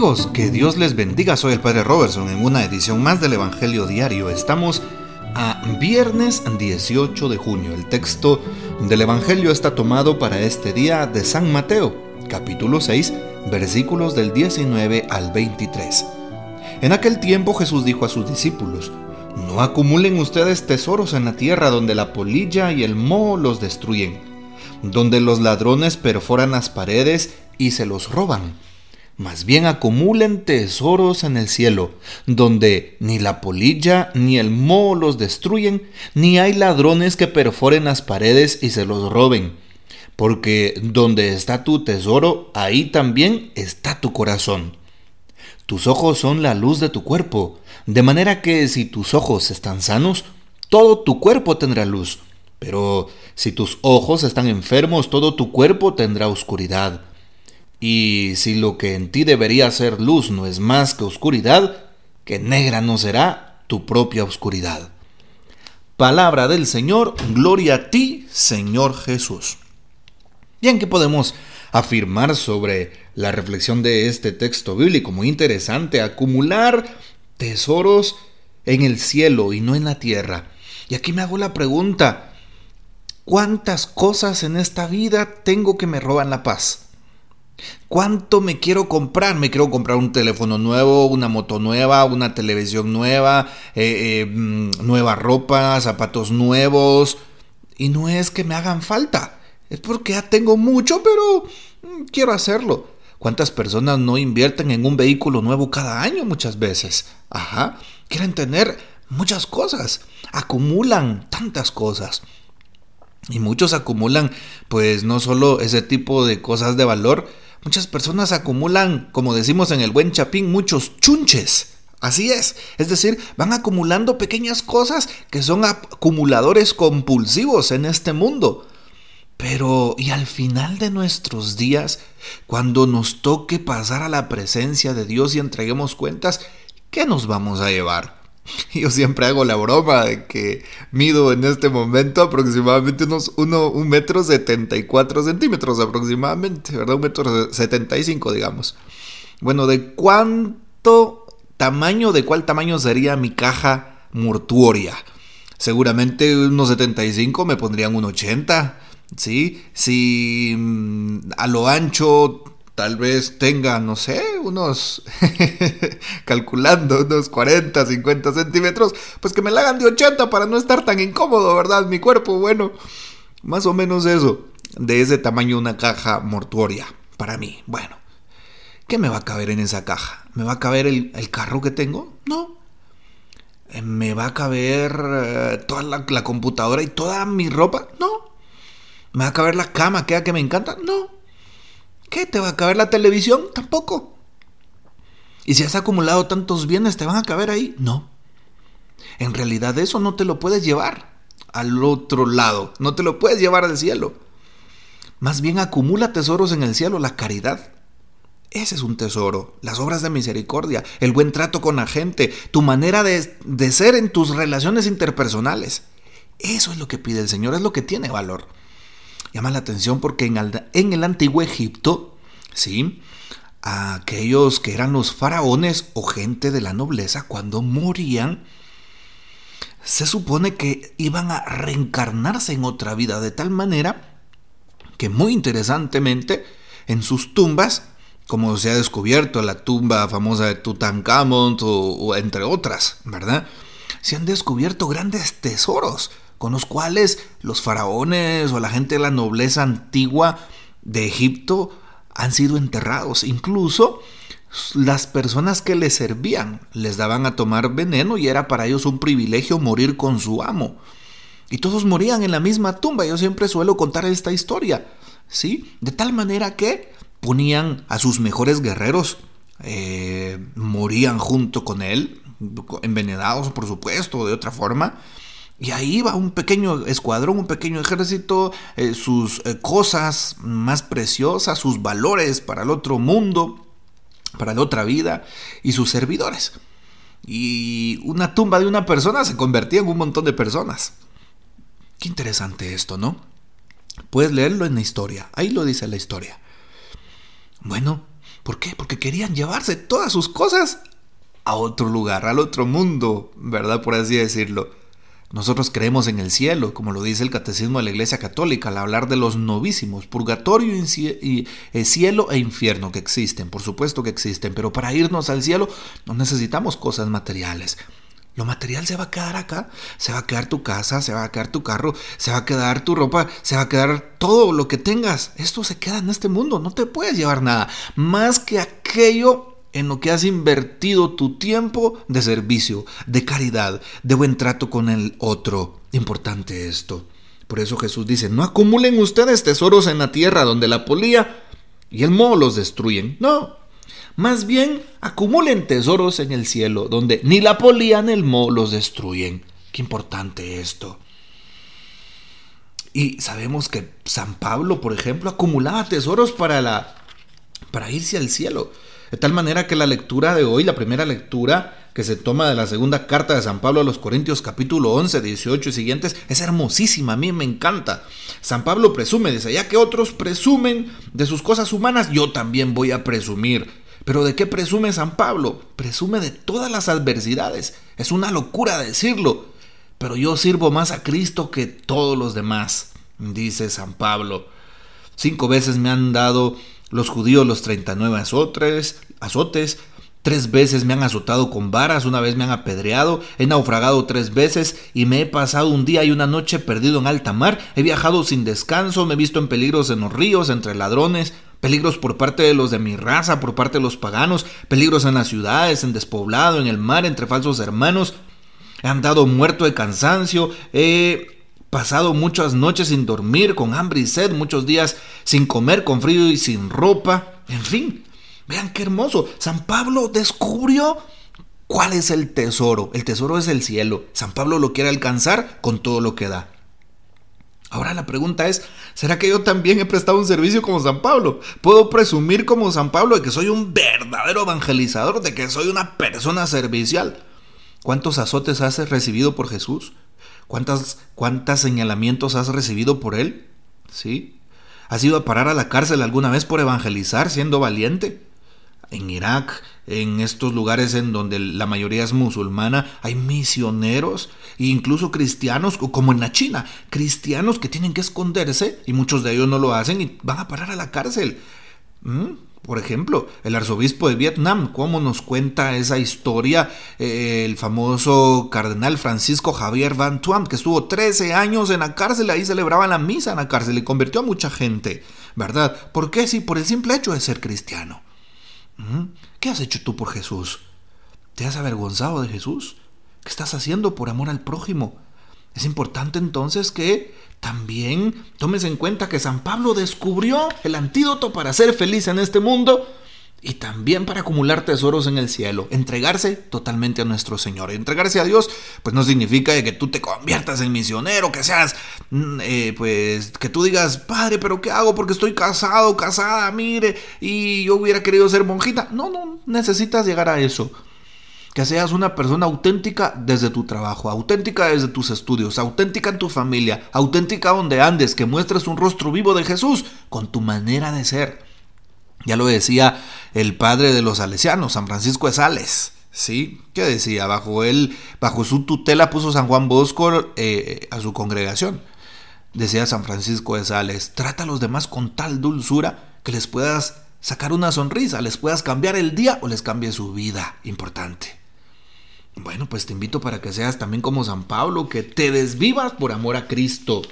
Amigos, que Dios les bendiga. Soy el Padre Robertson en una edición más del Evangelio Diario. Estamos a viernes 18 de junio. El texto del Evangelio está tomado para este día de San Mateo, capítulo 6, versículos del 19 al 23. En aquel tiempo Jesús dijo a sus discípulos, No acumulen ustedes tesoros en la tierra donde la polilla y el moho los destruyen, donde los ladrones perforan las paredes y se los roban más bien acumulen tesoros en el cielo, donde ni la polilla ni el moho los destruyen, ni hay ladrones que perforen las paredes y se los roben. Porque donde está tu tesoro, ahí también está tu corazón. Tus ojos son la luz de tu cuerpo, de manera que si tus ojos están sanos, todo tu cuerpo tendrá luz. Pero si tus ojos están enfermos, todo tu cuerpo tendrá oscuridad. Y si lo que en ti debería ser luz no es más que oscuridad, que negra no será tu propia oscuridad. Palabra del Señor, gloria a ti, Señor Jesús. Bien, ¿qué podemos afirmar sobre la reflexión de este texto bíblico? Muy interesante, acumular tesoros en el cielo y no en la tierra. Y aquí me hago la pregunta, ¿cuántas cosas en esta vida tengo que me roban la paz? ¿Cuánto me quiero comprar? Me quiero comprar un teléfono nuevo, una moto nueva, una televisión nueva, eh, eh, mm, nueva ropa, zapatos nuevos. Y no es que me hagan falta, es porque ya tengo mucho, pero mm, quiero hacerlo. ¿Cuántas personas no invierten en un vehículo nuevo cada año muchas veces? Ajá, quieren tener muchas cosas, acumulan tantas cosas. Y muchos acumulan pues no solo ese tipo de cosas de valor, Muchas personas acumulan, como decimos en el buen chapín, muchos chunches. Así es, es decir, van acumulando pequeñas cosas que son acumuladores compulsivos en este mundo. Pero, ¿y al final de nuestros días, cuando nos toque pasar a la presencia de Dios y entreguemos cuentas, ¿qué nos vamos a llevar? Yo siempre hago la broma de que mido en este momento aproximadamente unos 1 metro 74 centímetros aproximadamente, ¿verdad? Un metro 75 digamos. Bueno, ¿de cuánto tamaño, de cuál tamaño sería mi caja mortuoria? Seguramente unos 75 me pondrían un 80, ¿sí? Si mm, a lo ancho tal vez tenga, no sé, unos, calculando, unos 40, 50 centímetros, pues que me la hagan de 80 para no estar tan incómodo, ¿verdad? Mi cuerpo, bueno, más o menos eso, de ese tamaño una caja mortuoria, para mí, bueno. ¿Qué me va a caber en esa caja? ¿Me va a caber el, carro que tengo? No. Eh, ¿Me va a caber eh, toda la, computadora y toda mi ropa? No. ¿Me va a caber la cama que, que me encanta? No. ¿Qué? ¿Te va a caber la televisión? Tampoco. ¿Y si has acumulado tantos bienes, te van a caber ahí? No. En realidad eso no te lo puedes llevar al otro lado, no te lo puedes llevar al cielo. Más bien acumula tesoros en el cielo, la caridad. Ese es un tesoro, las obras de misericordia, el buen trato con la gente, tu manera de, de ser en tus relaciones interpersonales. Eso es lo que pide el Señor, es lo que tiene valor. Llama la atención porque en el, antiguo Egipto, ¿sí? aquellos que eran los faraones o gente de la nobleza, cuando morían, se supone que iban a reencarnarse en otra vida de tal manera que muy interesantemente en sus tumbas, como se ha descubierto la tumba famosa de Tutankamón o entre otras, ¿verdad? Se han descubierto grandes tesoros con los cuales los faraones o la gente de la nobleza antigua de Egipto han sido enterrados. Incluso las personas que les servían les daban a tomar veneno y era para ellos un privilegio morir con su amo. Y todos morían en la misma tumba. Yo siempre suelo contar esta historia. ¿Sí? De tal manera que ponían a sus mejores guerreros, eh, morían junto con él, envenenados por supuesto, de otra forma, y ahí va un pequeño escuadrón, un pequeño ejército, eh, sus eh, cosas más preciosas, sus valores para el otro mundo, para la otra vida, y sus servidores. Y una tumba de una persona se convertía en un montón de personas. Qué interesante esto, ¿no? Puedes leerlo en la historia, ahí lo dice la historia. Bueno, ¿Por qué? Porque querían llevarse todas sus cosas a otro lugar, al otro mundo, ¿verdad? Por así decirlo. Nosotros creemos en el cielo, como lo dice el Catecismo de la Iglesia Católica, al hablar de los novísimos, purgatorio y eh, cielo e infierno que existen, por supuesto que existen, pero para irnos al cielo no necesitamos cosas materiales. Lo material se va a quedar acá, se va a quedar tu casa, se va a quedar tu carro, se va a quedar tu ropa, se va a quedar todo lo que tengas. Esto se queda en este mundo, no te puedes llevar nada, más que aquello en lo que has invertido tu tiempo de servicio, de caridad, de buen trato con el otro. Importante esto. Por eso Jesús dice, no acumulen ustedes tesoros en la tierra donde la polía y el moho los destruyen. No, más bien acumulen tesoros en el cielo donde ni la polía ni el moho los destruyen. Qué importante esto. Y sabemos que San Pablo, por ejemplo, acumulaba tesoros para la para irse al cielo. De tal manera que la lectura de hoy, la primera lectura que se toma de la segunda carta de San Pablo a los Corintios capítulo 11, 18 y siguientes, es hermosísima, a mí me encanta. San Pablo presume, dice, ya que otros presumen de sus cosas humanas, yo también voy a presumir. Pero ¿de qué presume San Pablo? Presume de todas las adversidades. Es una locura decirlo. Pero yo sirvo más a Cristo que todos los demás, dice San Pablo. Cinco veces me han dado los judíos los 39 azotes, azotes, tres veces me han azotado con varas, una vez me han apedreado, he naufragado tres veces y me he pasado un día y una noche perdido en alta mar, he viajado sin descanso, me he visto en peligros en los ríos, entre ladrones, peligros por parte de los de mi raza, por parte de los paganos, peligros en las ciudades, en despoblado, en el mar, entre falsos hermanos, he andado muerto de cansancio, he pasado muchas noches sin dormir, con hambre y sed, muchos días sin comer, con frío y sin ropa. En fin, vean qué hermoso. San Pablo descubrió cuál es el tesoro. El tesoro es el cielo. San Pablo lo quiere alcanzar con todo lo que da. Ahora la pregunta es, ¿será que yo también he prestado un servicio como San Pablo? ¿Puedo presumir como San Pablo de que soy un verdadero evangelizador, de que soy una persona servicial? ¿Cuántos azotes has recibido por Jesús? ¿Cuántas, cuántos señalamientos has recibido por él? ¿Sí? ¿Has ido a parar a la cárcel alguna vez por evangelizar siendo valiente? En Irak, en estos lugares en donde la mayoría es musulmana, hay misioneros e incluso cristianos, como en la China, cristianos que tienen que esconderse y muchos de ellos no lo hacen y van a parar a la cárcel. ¿Mm? Por ejemplo, el arzobispo de Vietnam, cómo nos cuenta esa historia eh, el famoso cardenal Francisco Javier Van Tuam, que estuvo 13 años en la cárcel, ahí celebraba la misa en la cárcel y convirtió a mucha gente, ¿verdad? ¿Por qué? Sí, por el simple hecho de ser cristiano. ¿Mm? ¿Qué has hecho tú por Jesús? ¿Te has avergonzado de Jesús? ¿Qué estás haciendo por amor al prójimo? Es importante entonces que también tomes en cuenta que San Pablo descubrió el antídoto para ser feliz en este mundo y también para acumular tesoros en el cielo, entregarse totalmente a nuestro Señor. Entregarse a Dios, pues no significa que tú te conviertas en misionero, que seas, mm, eh, pues, que tú digas, Padre, pero ¿qué hago? Porque estoy casado, casada, mire, y yo hubiera querido ser monjita. No, no, necesitas llegar a eso que seas una persona auténtica desde tu trabajo, auténtica desde tus estudios, auténtica en tu familia, auténtica donde andes, que muestres un rostro vivo de Jesús con tu manera de ser. Ya lo decía el padre de los salesianos, San Francisco de Sales. ¿Sí? ¿Qué decía? Bajo él, bajo su tutela puso San Juan Bosco eh, a su congregación. Decía San Francisco de Sales, trata a los demás con tal dulzura que les puedas sacar una sonrisa, les puedas cambiar el día o les cambie su vida. Importante. Bueno, pues te invito para que seas también como San Pablo, que te desvivas por amor a Cristo.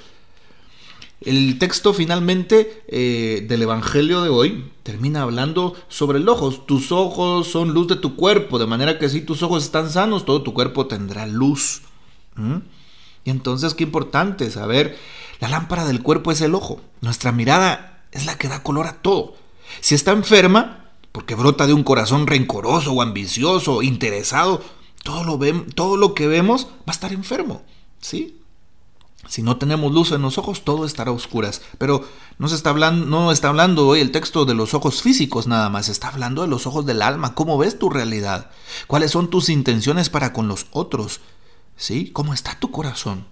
El texto finalmente eh, del Evangelio de hoy termina hablando sobre el ojo. Tus ojos son luz de tu cuerpo, de manera que si tus ojos están sanos, todo tu cuerpo tendrá luz. ¿Mm? Y entonces, qué importante saber, la lámpara del cuerpo es el ojo. Nuestra mirada es la que da color a todo. Si está enferma, porque brota de un corazón rencoroso o ambicioso, interesado, todo lo, todo lo que vemos va a estar enfermo, ¿sí? Si no tenemos luz en los ojos, todo estará a oscuras. Pero no, se está hablando, no está hablando hoy el texto de los ojos físicos nada más, está hablando de los ojos del alma. ¿Cómo ves tu realidad? ¿Cuáles son tus intenciones para con los otros? ¿Sí? ¿Cómo está tu corazón?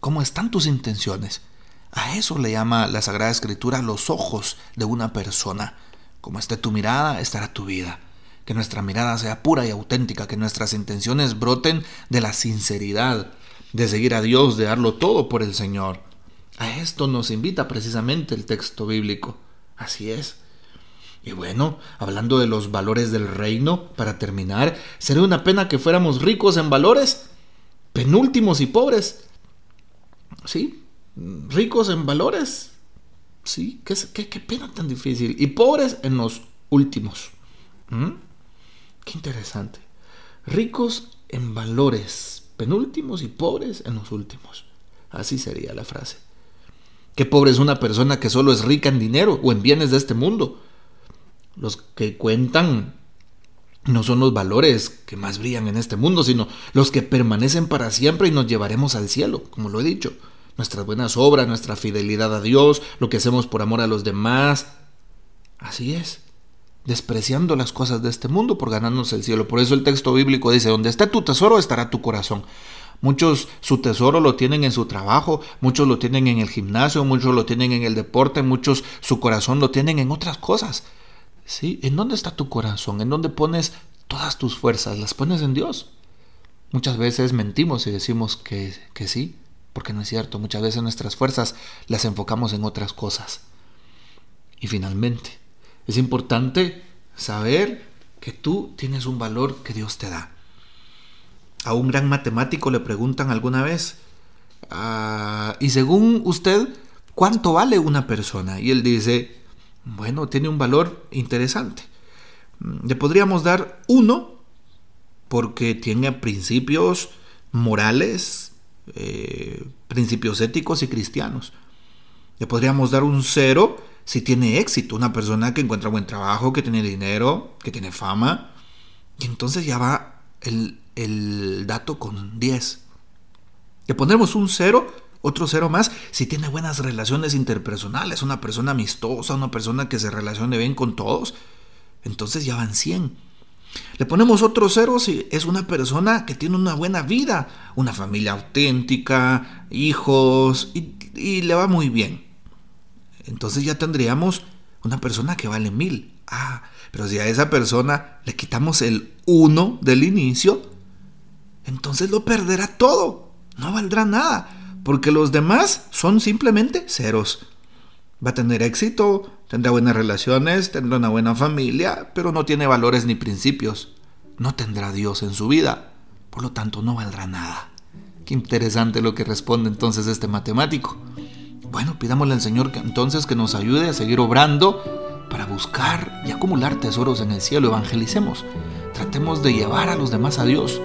¿Cómo están tus intenciones? A eso le llama la Sagrada Escritura los ojos de una persona. Como esté tu mirada, estará tu vida. Que nuestra mirada sea pura y auténtica, que nuestras intenciones broten de la sinceridad, de seguir a Dios, de darlo todo por el Señor. A esto nos invita precisamente el texto bíblico. Así es. Y bueno, hablando de los valores del reino, para terminar, sería una pena que fuéramos ricos en valores, penúltimos y pobres. ¿Sí? Ricos en valores. Sí, qué, pena tan difícil. Y pobres en los últimos. ¿Mm? Qué interesante. Ricos en valores, penúltimos y pobres en los últimos. Así sería la frase. Qué pobre es una persona que solo es rica en dinero o en bienes de este mundo. Los que cuentan no son los valores que más brillan en este mundo, sino los que permanecen para siempre y nos llevaremos al cielo, como lo he dicho. Nuestras buenas obras, nuestra fidelidad a Dios, lo que hacemos por amor a los demás. Así es, despreciando las cosas de este mundo por ganarnos el cielo. Por eso el texto bíblico dice, donde está tu tesoro estará tu corazón. Muchos su tesoro lo tienen en su trabajo, muchos lo tienen en el gimnasio, muchos lo tienen en el deporte, muchos su corazón lo tienen en otras cosas. ¿Sí? ¿En dónde está tu corazón? ¿En dónde pones todas tus fuerzas? ¿Las pones en Dios? Muchas veces mentimos y decimos que, que sí, porque no es cierto. Muchas veces nuestras fuerzas las enfocamos en otras cosas. Y finalmente, es importante saber que tú tienes un valor que Dios te da. A un gran matemático le preguntan alguna vez, ah, y según usted, ¿cuánto vale una persona? Y él dice, bueno, tiene un valor interesante. Le podríamos dar uno porque tiene principios morales, eh, principios éticos y cristianos. Le podríamos dar un cero si tiene éxito, una persona que encuentra buen trabajo, que tiene dinero, que tiene fama. Y entonces ya va el, el dato con 10. Le pondremos un cero otro cero más si tiene buenas relaciones interpersonales, una persona amistosa, una persona que se relacione bien con todos. Entonces ya van 100. Le ponemos otro cero si es una persona que tiene una buena vida, una familia auténtica, hijos y le va muy bien. Entonces ya tendríamos una persona que vale mil. Ah, pero si a esa persona le quitamos el 1 del inicio, entonces lo perderá todo. No valdrá nada porque los demás son simplemente ceros. Va a tener éxito, tendrá buenas relaciones, tendrá una buena familia, pero no tiene valores ni principios. No tendrá Dios en su vida, por lo tanto no valdrá nada. Qué interesante lo que responde entonces este matemático. Bueno, pidámosle al Señor que entonces que nos ayude a seguir obrando para buscar y acumular tesoros en el cielo. Evangelicemos. Tratemos de llevar a los demás a Dios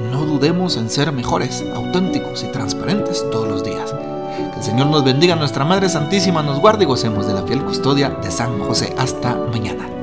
no dudemos en ser mejores, auténticos y transparentes todos los días. Que el Señor nos bendiga, nuestra Madre Santísima nos guarde y gocemos de la fiel custodia de San José. Hasta mañana.